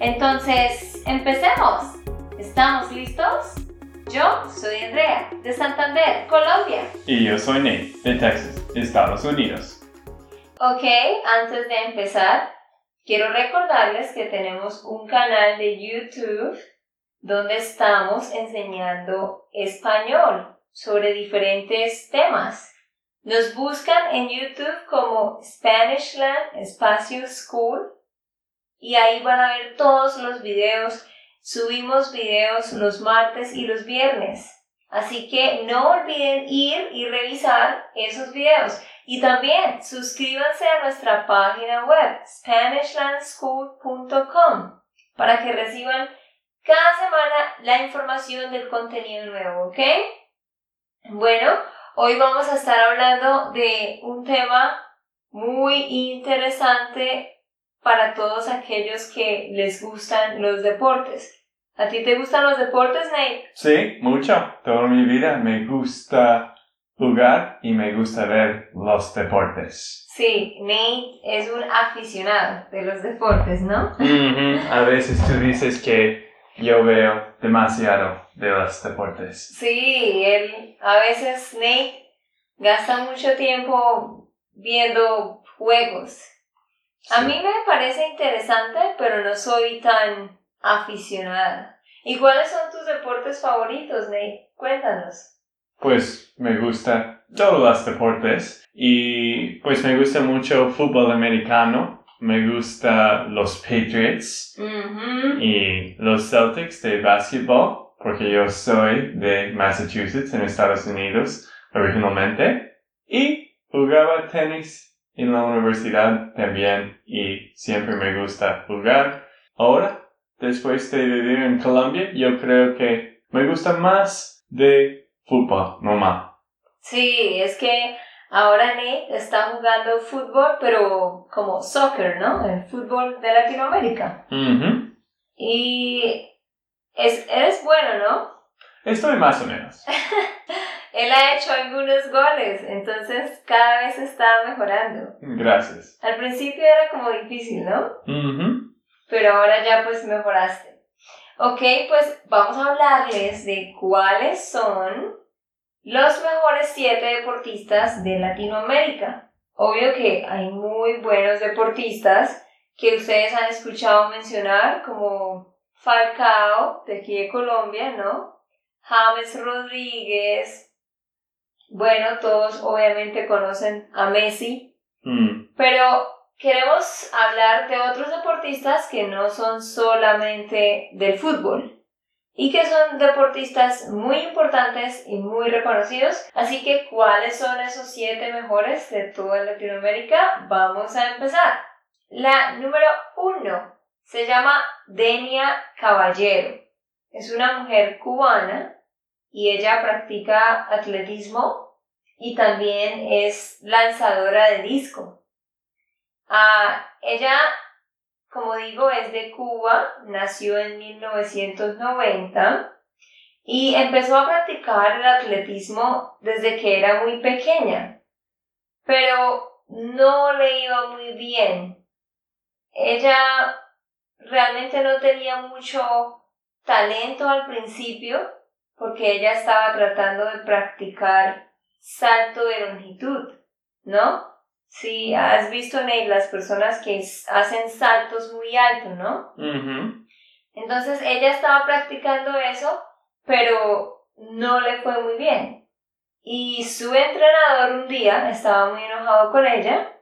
Entonces, empecemos. ¿Estamos listos? Yo soy Andrea, de Santander, Colombia. Y yo soy Nate, de Texas, Estados Unidos. Ok, antes de empezar, quiero recordarles que tenemos un canal de YouTube donde estamos enseñando español sobre diferentes temas. Nos buscan en YouTube como Spanishland Espacio School y ahí van a ver todos los videos. Subimos videos los martes y los viernes. Así que no olviden ir y revisar esos videos. Y también suscríbanse a nuestra página web SpanishlandSchool.com para que reciban cada semana la información del contenido nuevo, ¿ok? Bueno, hoy vamos a estar hablando de un tema muy interesante para todos aquellos que les gustan los deportes. ¿A ti te gustan los deportes, Nate? Sí, mucho. Toda mi vida me gusta jugar y me gusta ver los deportes. Sí, Nate es un aficionado de los deportes, ¿no? A veces tú dices que yo veo demasiado de los deportes. Sí, él, a veces Nate gasta mucho tiempo viendo juegos. A mí me parece interesante, pero no soy tan aficionada. ¿Y cuáles son tus deportes favoritos, Nate? Cuéntanos. Pues me gusta todos los deportes y pues me gusta mucho fútbol americano, me gusta los Patriots y los Celtics de básquetbol porque yo soy de Massachusetts, en Estados Unidos, originalmente, y jugaba tenis en la universidad también, y siempre me gusta jugar. Ahora, después de vivir en Colombia, yo creo que me gusta más de fútbol normal. Sí, es que ahora Nate está jugando fútbol, pero como soccer, ¿no? El fútbol de Latinoamérica. Y es, eres bueno, ¿no? Estoy más o menos. Él ha hecho algunos goles, entonces cada vez está mejorando. Gracias. Al principio era como difícil, ¿no? Pero ahora ya pues mejoraste. Ok, pues vamos a hablarles de cuáles son los mejores siete deportistas de Latinoamérica. Obvio que hay muy buenos deportistas que ustedes han escuchado mencionar como Falcao, de aquí de Colombia, ¿no? James Rodríguez. Bueno, todos obviamente conocen a Messi. Mm. Pero queremos hablar de otros deportistas que no son solamente del fútbol y que son deportistas muy importantes y muy reconocidos. Así que, ¿cuáles son esos siete mejores de toda Latinoamérica? Vamos a empezar. La número uno se llama Denia Caballero. Es una mujer cubana y ella practica atletismo y también es lanzadora de disco. Ah, ella, como digo, es de Cuba, nació en 1990 y empezó a practicar el atletismo desde que era muy pequeña, pero no le iba muy bien. Ella realmente no tenía mucho talento al principio porque ella estaba tratando de practicar salto de longitud, ¿no? Si has visto, Nate, las personas que hacen saltos muy altos, ¿no? Entonces ella estaba practicando eso, pero no le fue muy bien. Y su entrenador un día estaba muy enojado con ella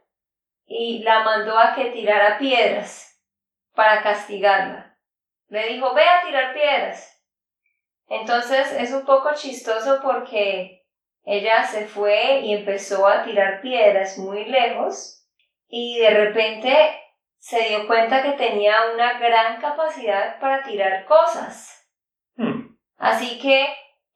y la mandó a que tirara piedras para castigarla. Le dijo, ve a tirar piedras. Entonces es un poco chistoso porque ella se fue y empezó a tirar piedras muy lejos y de repente se dio cuenta que tenía una gran capacidad para tirar cosas. Hmm. Así que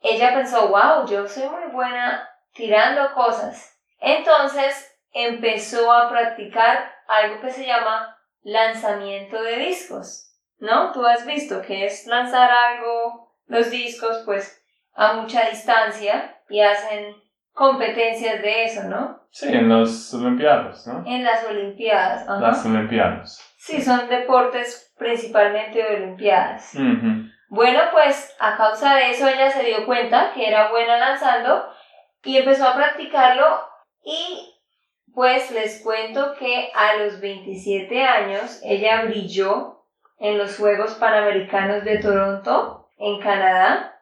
ella pensó, wow, yo soy muy buena tirando cosas. Entonces empezó a practicar algo que se llama lanzamiento de discos. ¿No? Tú has visto que es lanzar algo, los discos, pues a mucha distancia y hacen competencias de eso, ¿no? Sí, en las Olimpiadas, ¿no? En las Olimpiadas. Las Olimpiadas. Sí, son deportes principalmente de Olimpiadas. Bueno, pues a causa de eso ella se dio cuenta que era buena lanzando y empezó a practicarlo y pues les cuento que a los 27 años ella brilló en los Juegos Panamericanos de Toronto, en Canadá,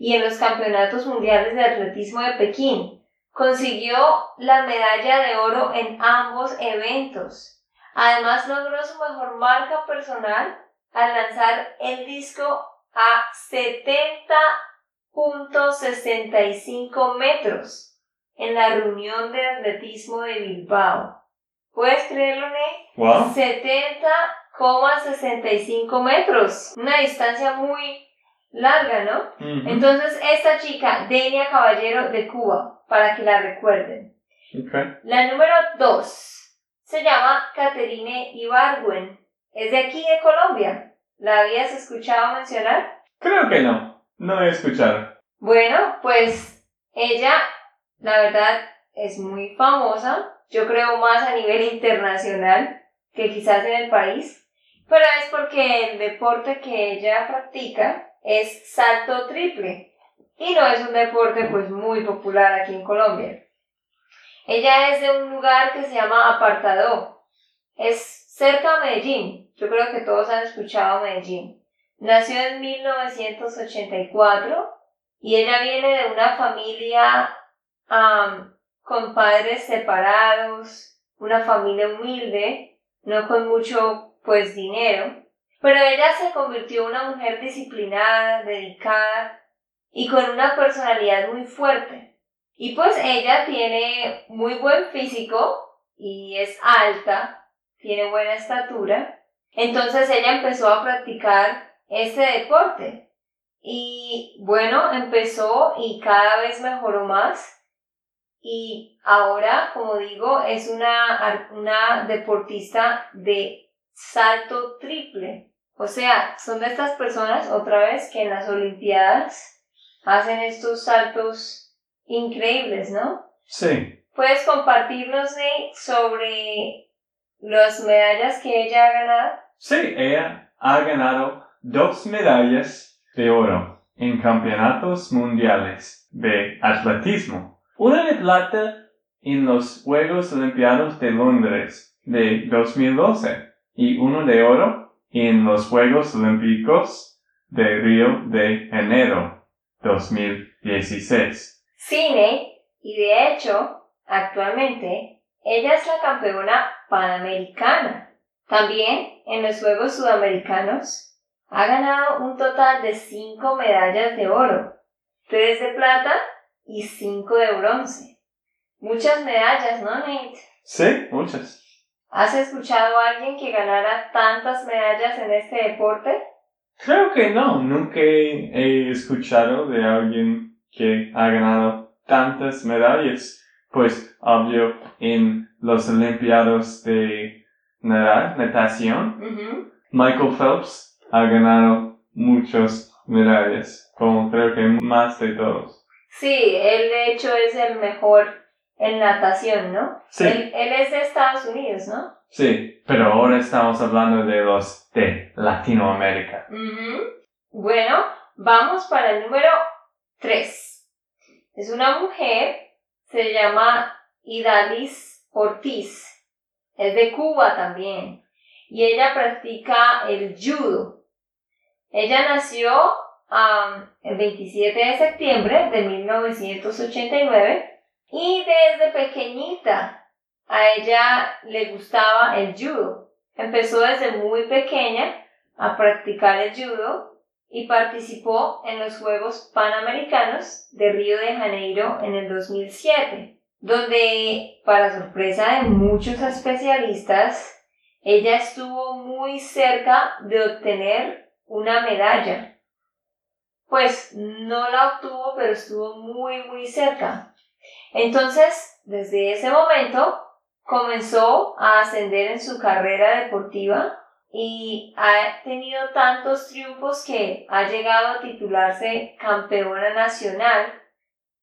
y en los Campeonatos Mundiales de Atletismo de Pekín. Consiguió la medalla de oro en ambos eventos. Además logró su mejor marca personal al lanzar el disco a 70.65 metros en la reunión de atletismo de Bilbao. ¿Puedes creerlo, Ney? Wow. 70,65 metros. Una distancia muy larga, ¿no? Entonces, esta chica, Denia Caballero de Cuba, para que la recuerden. La número 2 se llama Caterine Ibargüen. Es de aquí de Colombia. ¿La habías escuchado mencionar? Creo que no. No he escuchado. Bueno, pues ella, la verdad, es muy famosa. Yo creo más a nivel internacional que quizás en el país. Pero es porque el deporte que ella practica es salto triple y no es un deporte pues muy popular aquí en Colombia. Ella es de un lugar que se llama Apartado. Es cerca de Medellín. Yo creo que todos han escuchado Medellín. Nació en 1984 y ella viene de una familia con padres separados, una familia humilde, no con mucho pues dinero. Pero ella se convirtió en una mujer disciplinada, dedicada y con una personalidad muy fuerte. Y pues ella tiene muy buen físico y es alta, tiene buena estatura. Entonces ella empezó a practicar este deporte. Y bueno, empezó y cada vez mejoró más. Y ahora, como digo, es una, una deportista de salto triple. O sea, son de estas personas, otra vez, que en las Olimpiadas hacen estos saltos increíbles, ¿no? Sí. ¿Puedes compartirnos sobre las medallas que ella ha ganado? Sí, ella ha ganado dos medallas de oro en campeonatos mundiales de atletismo. Una de plata en los Juegos Olimpiados de Londres de 2012 y uno de oro en los Juegos Olímpicos de Río de Janeiro 2016. Cine, y de hecho, actualmente, ella es la campeona panamericana. También en los Juegos Sudamericanos ha ganado un total de 5 medallas de oro, 3 de plata y 5 de bronce. Muchas medallas, ¿no, Nate? Sí, muchas. ¿Has escuchado a alguien que ganara tantas medallas en este deporte? Creo que no, nunca he escuchado de alguien que ha ganado tantas medallas. Pues, obvio, en los Olimpiados de natación, Michael Phelps ha ganado muchas medallas, como creo que más de todos. Sí, él de hecho es el mejor en natación, ¿no? Sí. Él, es de Estados Unidos, ¿no? Sí, pero ahora estamos hablando de los de Latinoamérica. Bueno, vamos para el número 3. Es una mujer, se llama Idalis Ortiz. Es de Cuba también. Y ella practica el judo. Ella nació el 27 de septiembre de 1989 y desde pequeñita a ella le gustaba el judo. Empezó desde muy pequeña a practicar el judo y participó en los Juegos Panamericanos de Río de Janeiro en el 2007, donde, para sorpresa de muchos especialistas, ella estuvo muy cerca de obtener una medalla. Pues no la obtuvo, pero estuvo muy, muy cerca. Entonces, desde ese momento, comenzó a ascender en su carrera deportiva y ha tenido tantos triunfos que ha llegado a titularse campeona nacional,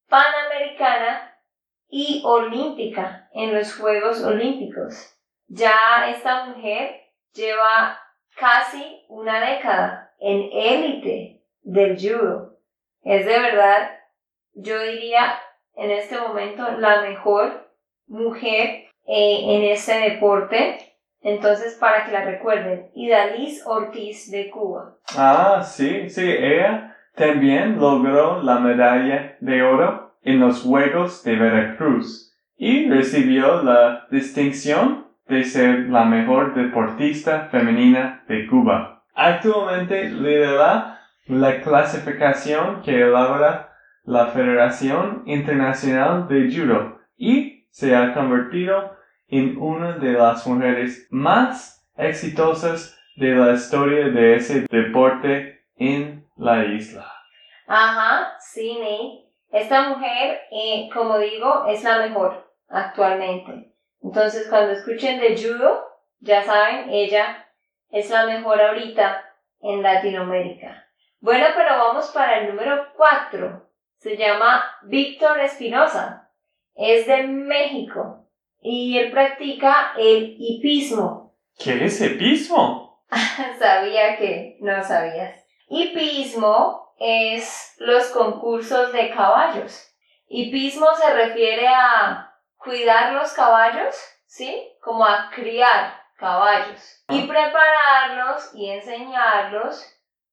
panamericana y olímpica en los Juegos Olímpicos. Ya esta mujer lleva casi una década en élite del judo. Es de verdad, yo diría en este momento la mejor mujer eh, en este deporte. Entonces, para que la recuerden, Idaliz Ortiz de Cuba. Ah, sí, sí, ella también logró la medalla de oro en los Juegos de Veracruz y recibió la distinción de ser la mejor deportista femenina de Cuba. Actualmente lidera la clasificación que elabora la Federación Internacional de Judo y se ha convertido en una de las mujeres más exitosas de la historia de ese deporte en la isla. Ajá, sí, Nate. Esta mujer, eh, como digo, es la mejor actualmente. Entonces, cuando escuchen de judo, ya saben, ella es la mejor ahorita en Latinoamérica. Bueno, pero vamos para el número 4. Se llama Víctor Espinosa. Es de México y él practica el hipismo. ¿Qué es hipismo? Sabía que no sabías. Hipismo es los concursos de caballos. Hipismo se refiere a cuidar los caballos, ¿sí? Como a criar caballos y prepararlos y enseñarlos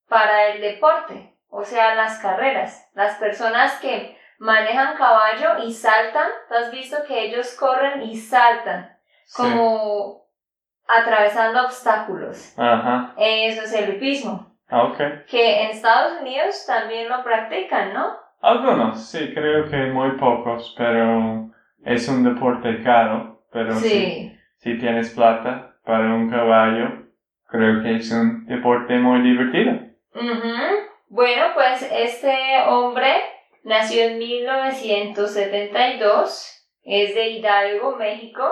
para el deporte, o sea, las carreras. Las personas que manejan caballo y saltan, ¿tú has visto que ellos corren y saltan? Como atravesando obstáculos. Ajá. Eso es el hipismo. Ah, okay. Que en Estados Unidos también lo practican, ¿no? Algunos, sí, creo que muy pocos, pero es un deporte caro. Pero sí. si, tienes plata para un caballo, creo que es un deporte muy divertido. Bueno, pues este hombre nació en 1972, es de Hidalgo, México.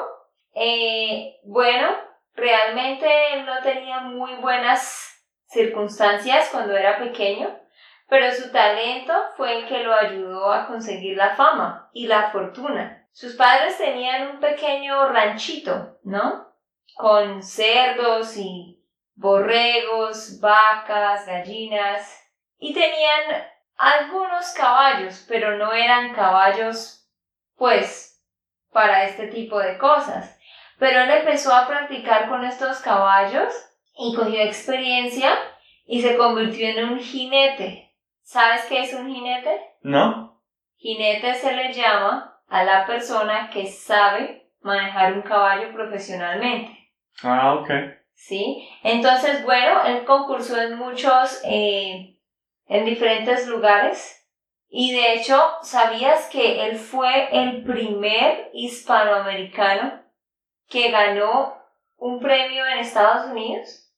Eh, bueno, realmente él no tenía muy buenas circunstancias cuando era pequeño, pero su talento fue el que lo ayudó a conseguir la fama y la fortuna. Sus padres tenían un pequeño ranchito, ¿no? Con cerdos y borregos, vacas, gallinas, y tenían algunos caballos, pero no eran caballos, pues, para este tipo de cosas. Pero él empezó a practicar con estos caballos y cogió experiencia y se convirtió en un jinete. ¿Sabes qué es un jinete? No. Jinete se le llama a la persona que sabe manejar un caballo profesionalmente. Ah, ok. Sí. Entonces, bueno, él concursó en muchos, eh, en diferentes lugares. Y de hecho, ¿sabías que él fue el primer hispanoamericano que ganó un premio en Estados Unidos?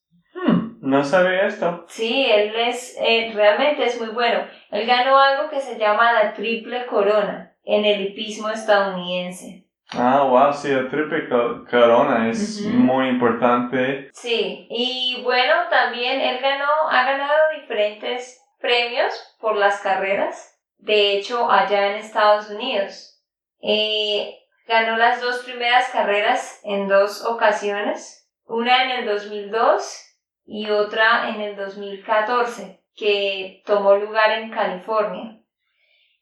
No sabía esto. Sí, él es, eh, realmente es muy bueno. Él ganó algo que se llama la triple corona en el hipismo estadounidense. Ah, wow, sí, la triple corona es muy importante. Sí, y bueno, también él ganó, ha ganado diferentes premios por las carreras. De hecho, allá en Estados Unidos. Eh, ganó las dos primeras carreras en dos ocasiones. Una en el 2002 y otra en el 2014 que tomó lugar en California.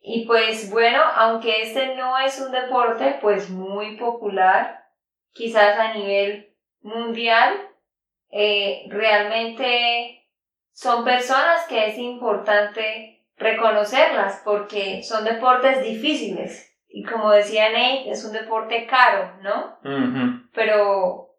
Y pues bueno, aunque este no es un deporte pues muy popular, quizás a nivel mundial, eh, realmente son personas que es importante reconocerlas porque son deportes difíciles. Y como decía Nate, es un deporte caro, ¿no? Pero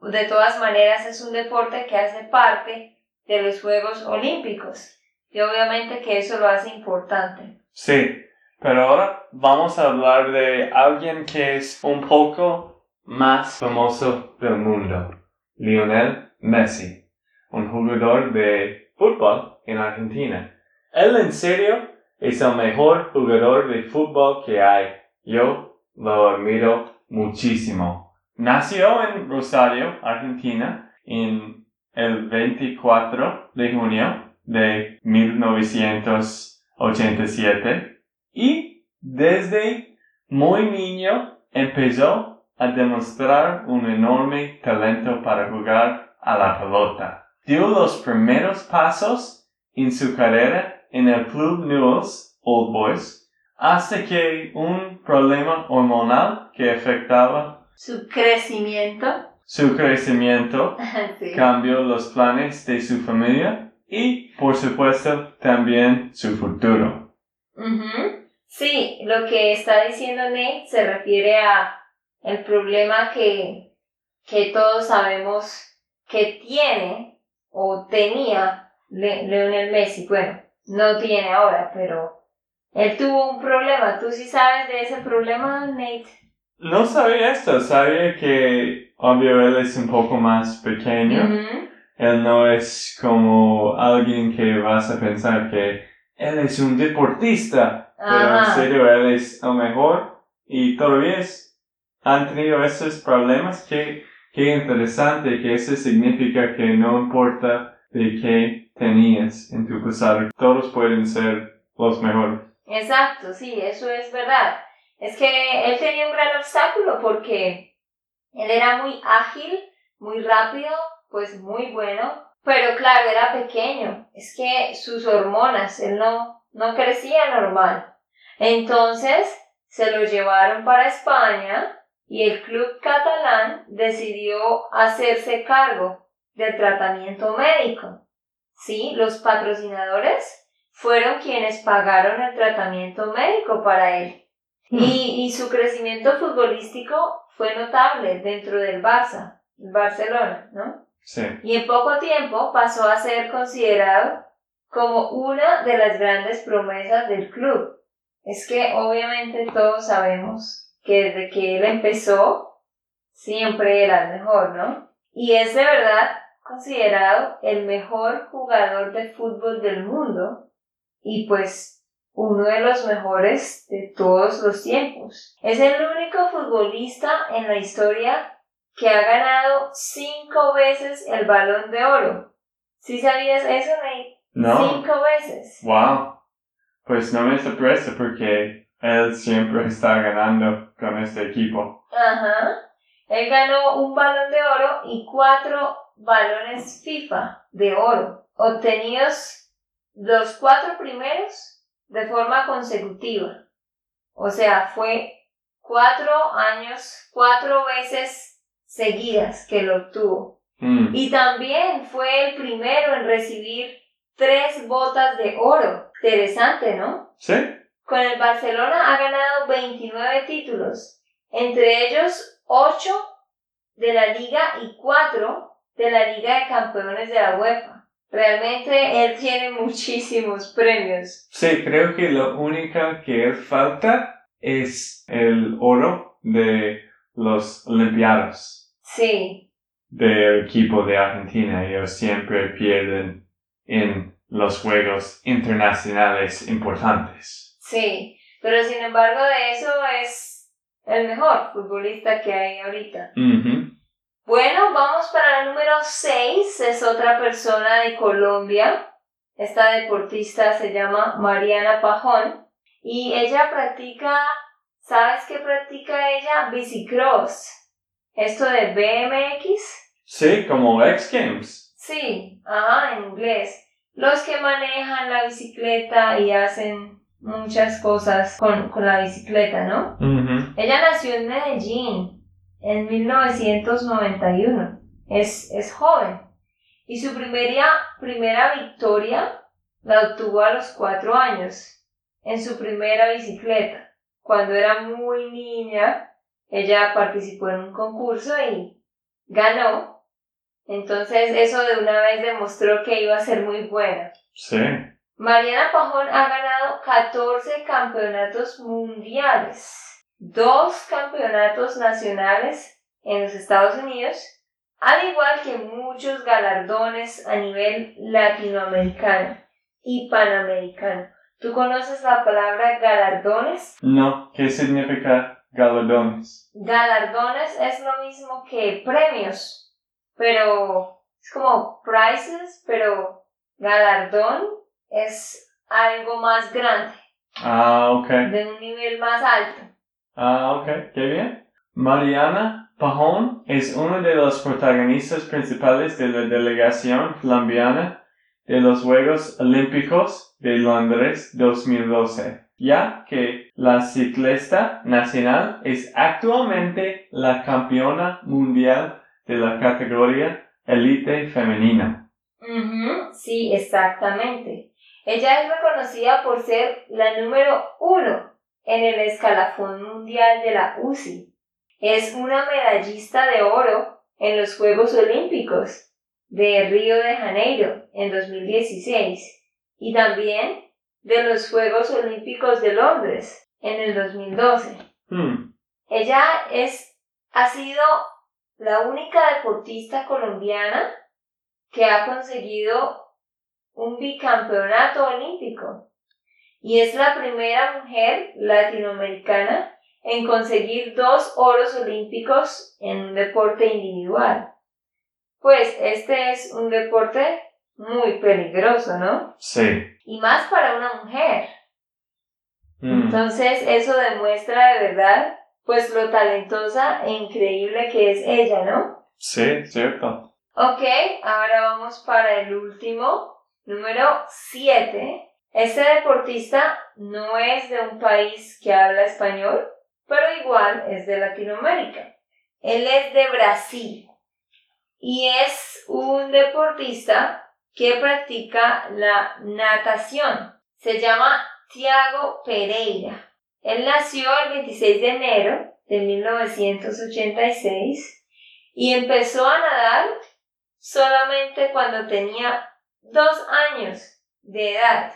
de todas maneras es un deporte que hace parte de los Juegos Olímpicos y obviamente que eso lo hace importante. Sí, pero ahora vamos a hablar de alguien que es un poco más famoso del mundo, Lionel Messi, un jugador de fútbol en Argentina. Él en serio es el mejor jugador de fútbol que hay. Yo lo admiro muchísimo. Nació en Rosario, Argentina, en el 24 de junio de 1987 y desde muy niño empezó a demostrar un enorme talento para jugar a la pelota. Dio los primeros pasos en su carrera en el Club Newell's Old Boys hasta que un problema hormonal que afectaba su crecimiento. su crecimiento cambió los planes de su familia y, por supuesto, también su futuro. Sí, lo que está diciendo Nate se refiere a el problema que, que todos sabemos que tiene o tenía Leonel Messi. Bueno, no tiene ahora, pero él tuvo un problema. ¿Tú sí sabes de ese problema, Nate? No sabía esto, sabía que obvio él es un poco más pequeño. Él no es como alguien que vas a pensar que él es un deportista, pero en serio él es el mejor y todavía es, han tenido esos problemas. Qué, qué interesante que eso significa que no importa de qué tenías en tu pasado, todos pueden ser los mejores. Exacto, sí, eso es verdad. Es que él tenía un gran obstáculo porque él era muy ágil, muy rápido, pues muy bueno, pero claro, era pequeño. Es que sus hormonas, él no, no crecía normal. Entonces se lo llevaron para España y el club catalán decidió hacerse cargo del tratamiento médico. Sí, los patrocinadores fueron quienes pagaron el tratamiento médico para él. Hmm. Y, y su crecimiento futbolístico fue notable dentro del Barça, Barcelona, ¿no? Sí. Y en poco tiempo pasó a ser considerado como una de las grandes promesas del club. Es que obviamente todos sabemos que desde que él empezó siempre era el mejor, ¿no? Y es de verdad considerado el mejor jugador de fútbol del mundo y pues uno de los mejores de todos los tiempos. Es el único futbolista en la historia que ha ganado cinco veces el balón de oro. ¿Sí sabías eso, Nate? No. Cinco veces. Wow. Pues no me sorprende porque él siempre está ganando con este equipo. Ajá. Él ganó un balón de oro y cuatro balones FIFA de oro, obtenidos los cuatro primeros de forma consecutiva. O sea, fue cuatro años, cuatro veces seguidas que lo obtuvo. Mm. Y también fue el primero en recibir tres botas de oro. Interesante, ¿no? Sí. Con el Barcelona ha ganado 29 títulos, entre ellos 8 de la Liga y 4 de la Liga de Campeones de la UEFA. Realmente él tiene muchísimos premios. Sí, creo que lo único que él falta es el oro de los Olimpiados. Sí. Del equipo de Argentina. Ellos siempre pierden en los juegos internacionales importantes. Sí, pero sin embargo de eso es el mejor futbolista que hay ahorita. Bueno, vamos para el número 6. Es otra persona de Colombia. Esta deportista se llama Mariana Pajón. Y ella practica, ¿sabes qué practica ella? Bicicross. Esto de BMX. Sí, como X Games. Sí, ajá, en inglés. Los que manejan la bicicleta y hacen muchas cosas con, la bicicleta, ¿no? Ella nació en Medellín en 1991. Es, es joven. Y su primera, primera victoria la obtuvo a los cuatro años, en su primera bicicleta. Cuando era muy niña, ella participó en un concurso y ganó. Entonces eso de una vez demostró que iba a ser muy buena. Sí. Mariana Pajón ha ganado 14 campeonatos mundiales dos campeonatos nacionales en los Estados Unidos, al igual que muchos galardones a nivel latinoamericano y panamericano. ¿Tú conoces la palabra galardones? No, ¿qué significa galardones? Galardones es lo mismo que premios, pero es como prizes, pero galardón es algo más grande. Ah, ok. De un nivel más alto. Ah, ok, qué bien. Mariana Pajón es una de los protagonistas principales de la delegación colombiana de los Juegos Olímpicos de Londres 2012, ya que la ciclista nacional es actualmente la campeona mundial de la categoría elite femenina. sí, exactamente. Ella es reconocida por ser la número uno en el escalafón mundial de la UCI. Es una medallista de oro en los Juegos Olímpicos de Río de Janeiro en 2016 y también de los Juegos Olímpicos de Londres en el 2012. Hmm. Ella es, ha sido la única deportista colombiana que ha conseguido un bicampeonato olímpico y es la primera mujer latinoamericana en conseguir dos oros olímpicos en un deporte individual. Pues este es un deporte muy peligroso, ¿no? Sí. Y más para una mujer. Mm. Entonces eso demuestra de verdad pues lo talentosa e increíble que es ella, ¿no? Sí, cierto. Ok, ahora vamos para el último, número 7. Este deportista no es de un país que habla español, pero igual es de Latinoamérica. Él es de Brasil y es un deportista que practica la natación. Se llama Tiago Pereira. Él nació el 26 de enero de 1986 y empezó a nadar solamente cuando tenía dos años de edad.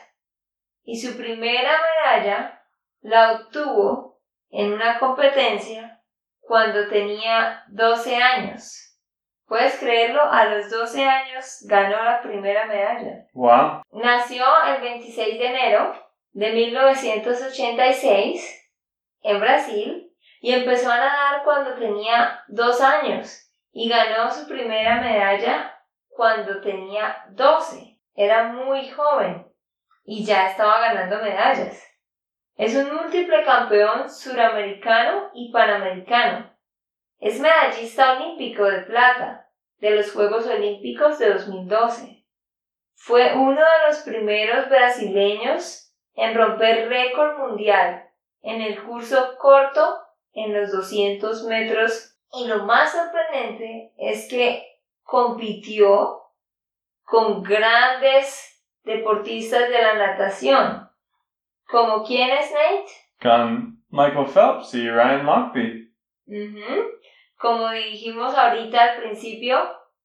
Y su primera medalla la obtuvo en una competencia cuando tenía 12 años. ¿Puedes creerlo? A los 12 años ganó la primera medalla. Wow. Nació el 26 de enero de 1986 en Brasil y empezó a nadar cuando tenía dos años y ganó su primera medalla cuando tenía 12. Era muy joven y ya estaba ganando medallas. Es un múltiple campeón suramericano y panamericano. Es medallista olímpico de plata de los Juegos Olímpicos de 2012. Fue uno de los primeros brasileños en romper récord mundial en el curso corto en los 200 metros y lo más sorprendente es que compitió con grandes deportistas de la natación. ¿Como quién es Nate? Con Michael Phelps y Ryan Lochte. Como dijimos ahorita al principio,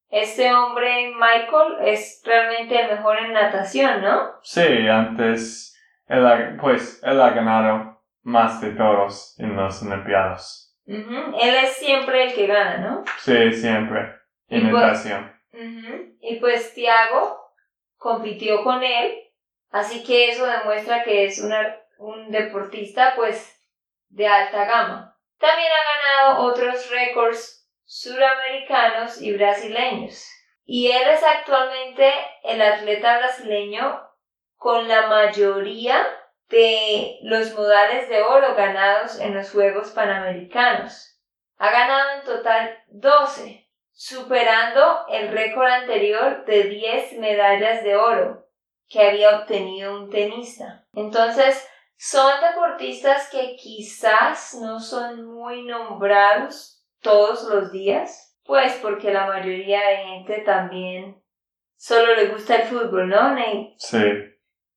este hombre Michael es realmente el mejor en natación, ¿no? Sí, antes él ha, pues él ha ganado más de todos en los Olimpiados. Él es siempre el que gana, ¿no? Sí, siempre. En pues, natación. Y pues Tiago compitió con él, así que eso demuestra que es una, un deportista pues de alta gama. También ha ganado otros récords suramericanos y brasileños. Y él es actualmente el atleta brasileño con la mayoría de los modales de oro ganados en los Juegos Panamericanos. Ha ganado en total 12, superando el récord anterior de 10 medallas de oro que había obtenido un tenista. Entonces, son deportistas que quizás no son muy nombrados todos los días, pues porque la mayoría de gente también solo le gusta el fútbol, ¿no, Nate? Sí.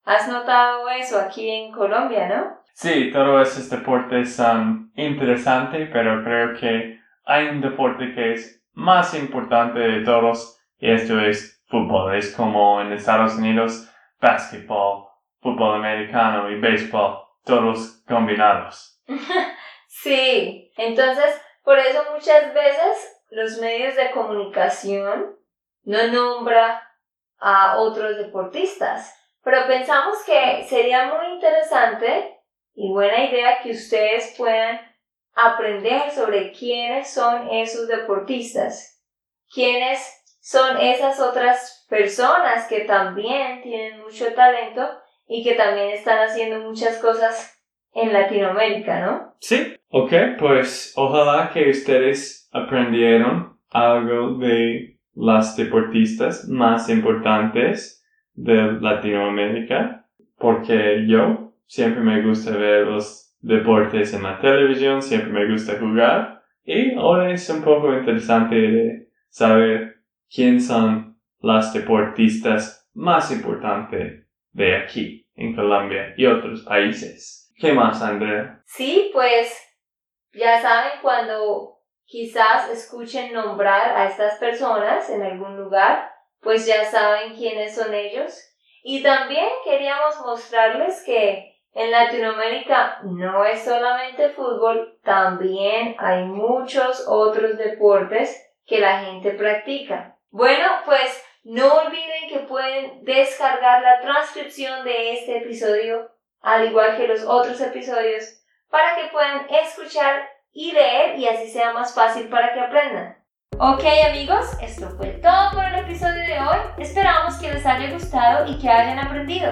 ¿Has notado eso aquí en Colombia, no? Sí, todos esos deportes son interesantes, pero creo que hay un deporte que es más importante de todos y esto es fútbol. Es como en Estados Unidos, básquetbol, fútbol americano y béisbol, todos combinados. sí, entonces Por eso muchas veces los medios de comunicación no nombra a otros deportistas. Pero pensamos que sería muy interesante y buena idea que ustedes puedan aprender sobre quiénes son esos deportistas, quiénes son esas otras personas que también tienen mucho talento y que también están haciendo muchas cosas en Latinoamérica, ¿no? Sí, ok, pues ojalá que ustedes aprendieron algo de las deportistas más importantes de Latinoamérica, porque yo siempre me gusta ver los deportes en la televisión, siempre me gusta jugar, y ahora es un poco interesante saber quién son las deportistas más importantes de aquí, en Colombia y otros países. ¿Qué más, Andrea? Sí, pues ya saben cuando quizás escuchen nombrar a estas personas en algún lugar, pues ya saben quiénes son ellos. Y también queríamos mostrarles que en Latinoamérica no es solamente fútbol, también hay muchos otros deportes que la gente practica. Bueno, pues no olviden que pueden descargar la transcripción de este episodio, al igual que los otros episodios, para que puedan escuchar y leer y así sea más fácil para que aprendan. Ok amigos, esto fue todo por el episodio de hoy. Esperamos que les haya gustado y que hayan aprendido.